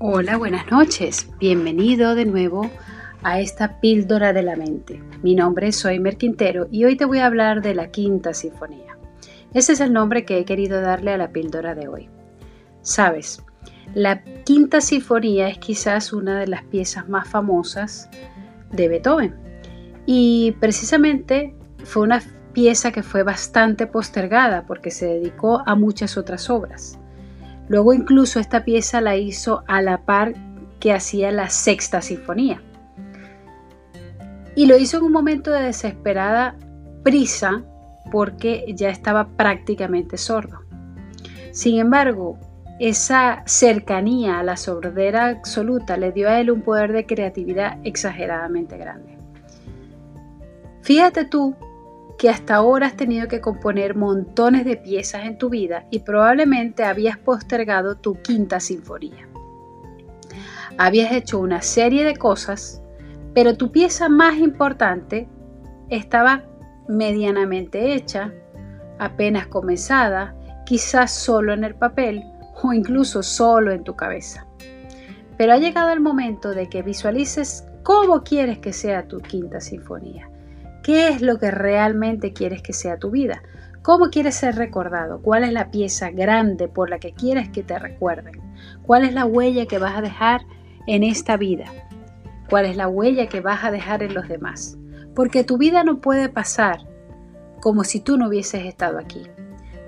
Hola, buenas noches. Bienvenido de nuevo a esta píldora de la mente. Mi nombre es Soymer Quintero y hoy te voy a hablar de la Quinta Sinfonía. Ese es el nombre que he querido darle a la píldora de hoy. Sabes, la Quinta Sinfonía es quizás una de las piezas más famosas de Beethoven y precisamente fue una pieza que fue bastante postergada porque se dedicó a muchas otras obras. Luego incluso esta pieza la hizo a la par que hacía la sexta sinfonía. Y lo hizo en un momento de desesperada prisa porque ya estaba prácticamente sordo. Sin embargo, esa cercanía a la sordera absoluta le dio a él un poder de creatividad exageradamente grande. Fíjate tú que hasta ahora has tenido que componer montones de piezas en tu vida y probablemente habías postergado tu quinta sinfonía. Habías hecho una serie de cosas, pero tu pieza más importante estaba medianamente hecha, apenas comenzada, quizás solo en el papel o incluso solo en tu cabeza. Pero ha llegado el momento de que visualices cómo quieres que sea tu quinta sinfonía ¿Qué es lo que realmente quieres que sea tu vida? ¿Cómo quieres ser recordado? ¿Cuál es la pieza grande por la que quieres que te recuerden? ¿Cuál es la huella que vas a dejar en esta vida? ¿Cuál es la huella que vas a dejar en los demás? Porque tu vida no puede pasar como si tú no hubieses estado aquí.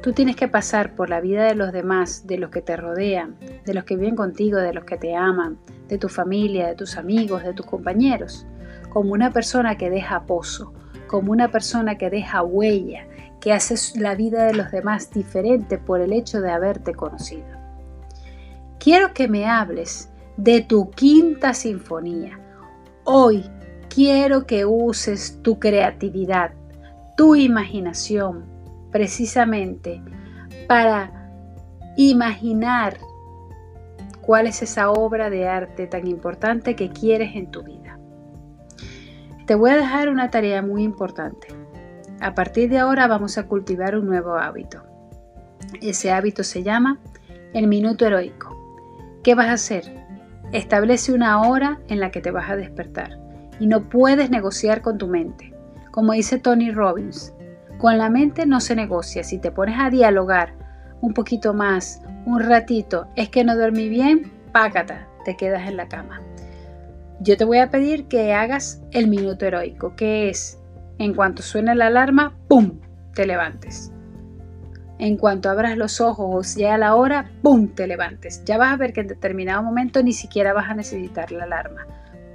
Tú tienes que pasar por la vida de los demás, de los que te rodean, de los que viven contigo, de los que te aman, de tu familia, de tus amigos, de tus compañeros, como una persona que deja pozo, como una persona que deja huella, que hace la vida de los demás diferente por el hecho de haberte conocido. Quiero que me hables de tu quinta sinfonía. Hoy quiero que uses tu creatividad, tu imaginación, precisamente para imaginar cuál es esa obra de arte tan importante que quieres en tu vida. Te voy a dejar una tarea muy importante. A partir de ahora vamos a cultivar un nuevo hábito. Ese hábito se llama el minuto heroico. ¿Qué vas a hacer? Establece una hora en la que te vas a despertar y no puedes negociar con tu mente. Como dice Tony Robbins, con la mente no se negocia. Si te pones a dialogar un poquito más, un ratito, es que no dormí bien, págata, te quedas en la cama. Yo te voy a pedir que hagas el minuto heroico, que es, en cuanto suene la alarma, ¡pum!, te levantes. En cuanto abras los ojos ya a la hora, ¡pum!, te levantes. Ya vas a ver que en determinado momento ni siquiera vas a necesitar la alarma.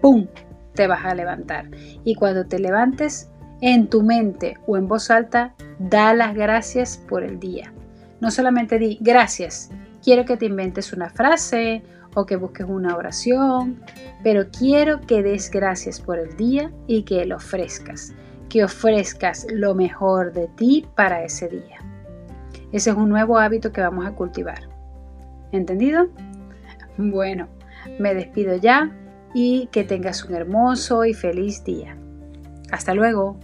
¡Pum!, te vas a levantar. Y cuando te levantes, en tu mente o en voz alta, da las gracias por el día. No solamente di gracias, quiero que te inventes una frase o que busques una oración, pero quiero que des gracias por el día y que lo ofrezcas, que ofrezcas lo mejor de ti para ese día. Ese es un nuevo hábito que vamos a cultivar. ¿Entendido? Bueno, me despido ya y que tengas un hermoso y feliz día. Hasta luego.